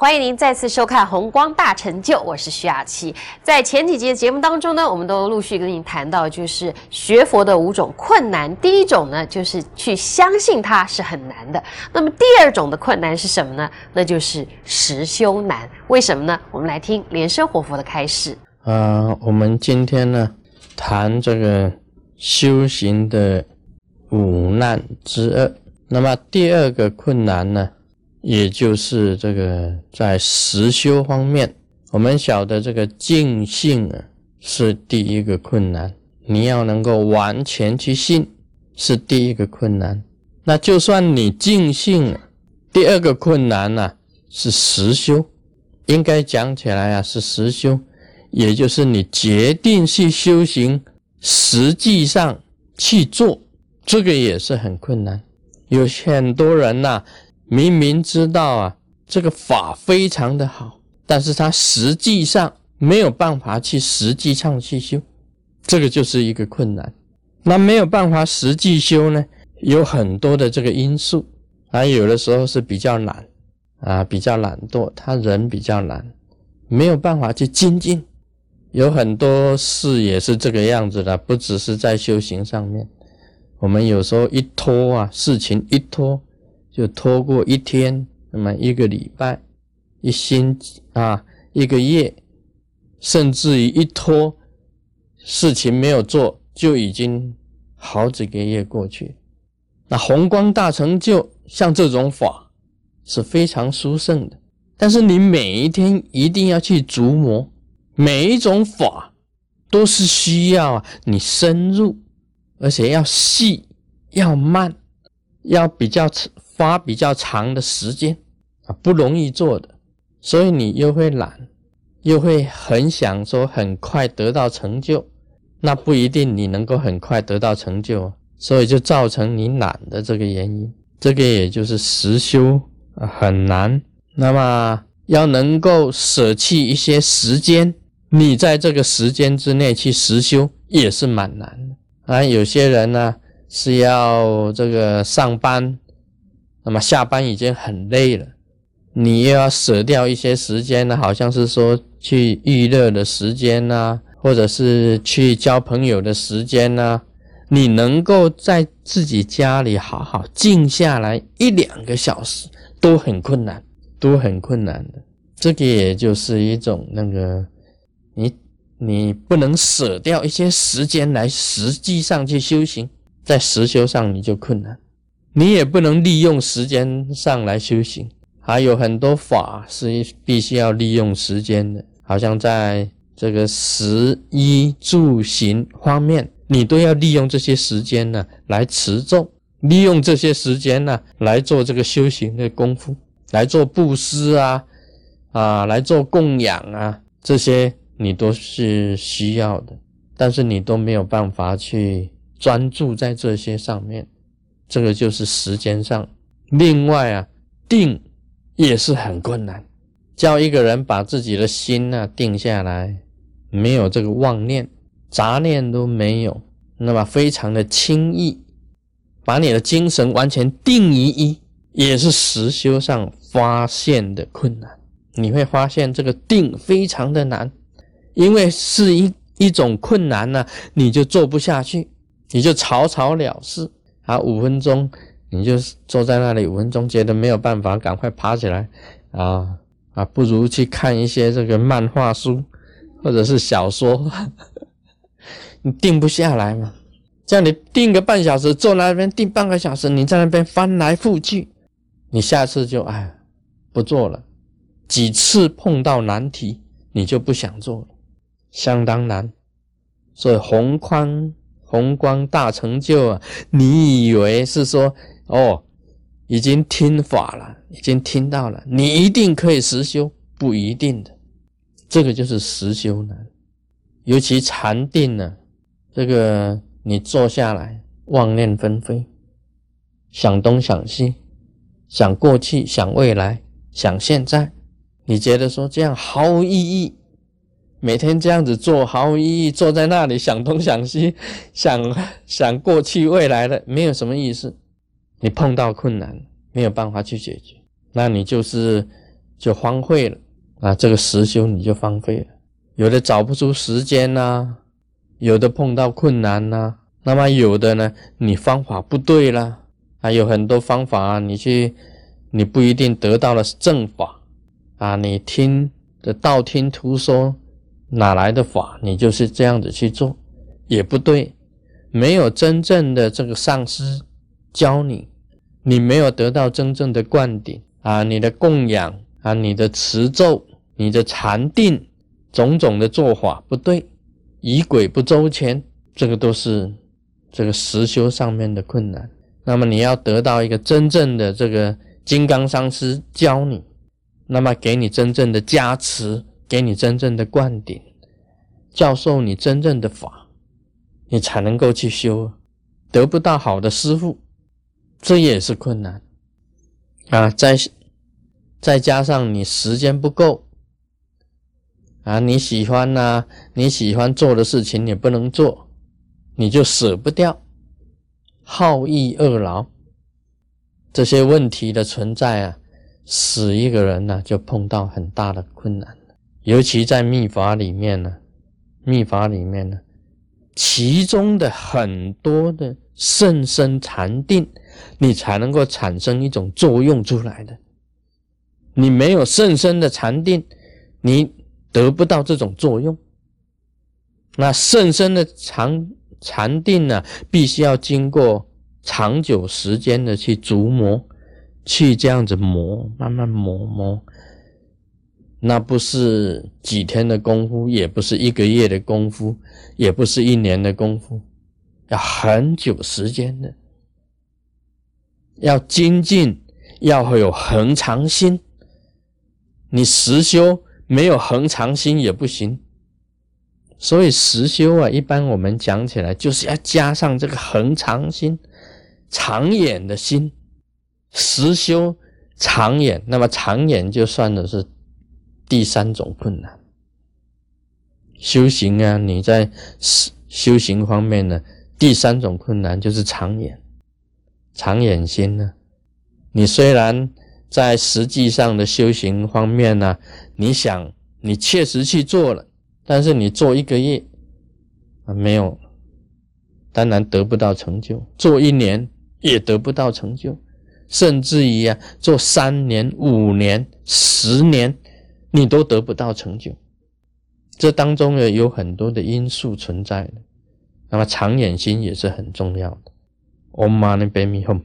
欢迎您再次收看《红光大成就》，我是徐雅琪。在前几集的节目当中呢，我们都陆续跟你谈到，就是学佛的五种困难。第一种呢，就是去相信它是很难的。那么第二种的困难是什么呢？那就是实修难。为什么呢？我们来听莲生活佛的开示。啊，我们今天呢，谈这个修行的五难之二。那么第二个困难呢？也就是这个在实修方面，我们晓得这个尽信啊是第一个困难，你要能够完全去信是第一个困难。那就算你尽信了，第二个困难呢是实修，应该讲起来啊是实修，也就是你决定去修行，实际上去做，这个也是很困难。有很多人呐。明明知道啊，这个法非常的好，但是他实际上没有办法去实际上去修，这个就是一个困难。那没有办法实际修呢，有很多的这个因素，啊，有的时候是比较懒啊，比较懒惰，他人比较懒，没有办法去精进。有很多事也是这个样子的，不只是在修行上面，我们有时候一拖啊，事情一拖。就拖过一天，那么一个礼拜、一星期啊，一个月，甚至于一拖，事情没有做，就已经好几个月过去。那宏光大成就，像这种法是非常殊胜的。但是你每一天一定要去琢磨，每一种法都是需要，你深入，而且要细、要慢、要比较花比较长的时间啊，不容易做的，所以你又会懒，又会很想说很快得到成就，那不一定你能够很快得到成就，所以就造成你懒的这个原因。这个也就是实修啊很难，那么要能够舍弃一些时间，你在这个时间之内去实修也是蛮难的啊。有些人呢是要这个上班。那么下班已经很累了，你又要舍掉一些时间呢？好像是说去娱乐的时间呐，或者是去交朋友的时间呐。你能够在自己家里好好静下来一两个小时，都很困难，都很困难的。这个也就是一种那个，你你不能舍掉一些时间来实际上去修行，在实修上你就困难。你也不能利用时间上来修行，还有很多法是必须要利用时间的，好像在这个食衣住行方面，你都要利用这些时间呢来持咒，利用这些时间呢来做这个修行的功夫，来做布施啊，啊，来做供养啊，这些你都是需要的，但是你都没有办法去专注在这些上面。这个就是时间上，另外啊，定也是很困难。叫一个人把自己的心呢定下来，没有这个妄念、杂念都没有，那么非常的轻易，把你的精神完全定于一，也是实修上发现的困难。你会发现这个定非常的难，因为是一一种困难呢，你就做不下去，你就草草了事。啊，五分钟你就坐在那里，五分钟觉得没有办法，赶快爬起来，啊啊，不如去看一些这个漫画书或者是小说，你定不下来嘛？叫你定个半小时，坐那边定半个小时，你在那边翻来覆去，你下次就哎不做了。几次碰到难题，你就不想做了，相当难。所以宏宽。宏光大成就啊！你以为是说哦，已经听法了，已经听到了，你一定可以实修？不一定的，这个就是实修难。尤其禅定呢，这个你坐下来，妄念纷飞，想东想西，想过去，想未来，想现在，你觉得说这样毫无意义？每天这样子做毫无意义，坐在那里想东想西，想想过去未来的，没有什么意思。你碰到困难没有办法去解决，那你就是就荒废了啊，这个实修你就荒废了。有的找不出时间呐，有的碰到困难呐，那么有的呢，你方法不对啦，还有很多方法你去，你不一定得到了正法啊，你听的道听途说，哪来的法？你就是这样子去做，也不对，没有真正的这个上师教你，你没有得到真正的灌顶啊，你的供养啊，你的持咒，你的禅定。种种的做法不对，仪轨不周全，这个都是这个实修上面的困难。那么你要得到一个真正的这个金刚上师教你，那么给你真正的加持，给你真正的灌顶，教授你真正的法，你才能够去修。得不到好的师傅，这也是困难啊！再再加上你时间不够。啊，你喜欢呐？你喜欢做的事情你不能做，你就舍不掉，好逸恶劳，这些问题的存在啊，使一个人呢就碰到很大的困难。尤其在密法里面呢，密法里面呢，其中的很多的甚深禅定，你才能够产生一种作用出来的。你没有甚深的禅定，你。得不到这种作用，那甚深的禅禅定呢，必须要经过长久时间的去琢磨，去这样子磨，慢慢磨磨，那不是几天的功夫，也不是一个月的功夫，也不是一年的功夫，要很久时间的，要精进，要有恒常心，你实修。没有恒常心也不行，所以实修啊，一般我们讲起来就是要加上这个恒常心、长远的心。实修长远，那么长远就算的是第三种困难。修行啊，你在修行方面呢，第三种困难就是长眼、长眼心呢。你虽然。在实际上的修行方面呢，你想你确实去做了，但是你做一个月啊没有，当然得不到成就；做一年也得不到成就，甚至于啊做三年、五年、十年，你都得不到成就。这当中呢有很多的因素存在的，那么长远心也是很重要的。Om Mani p a m e h m。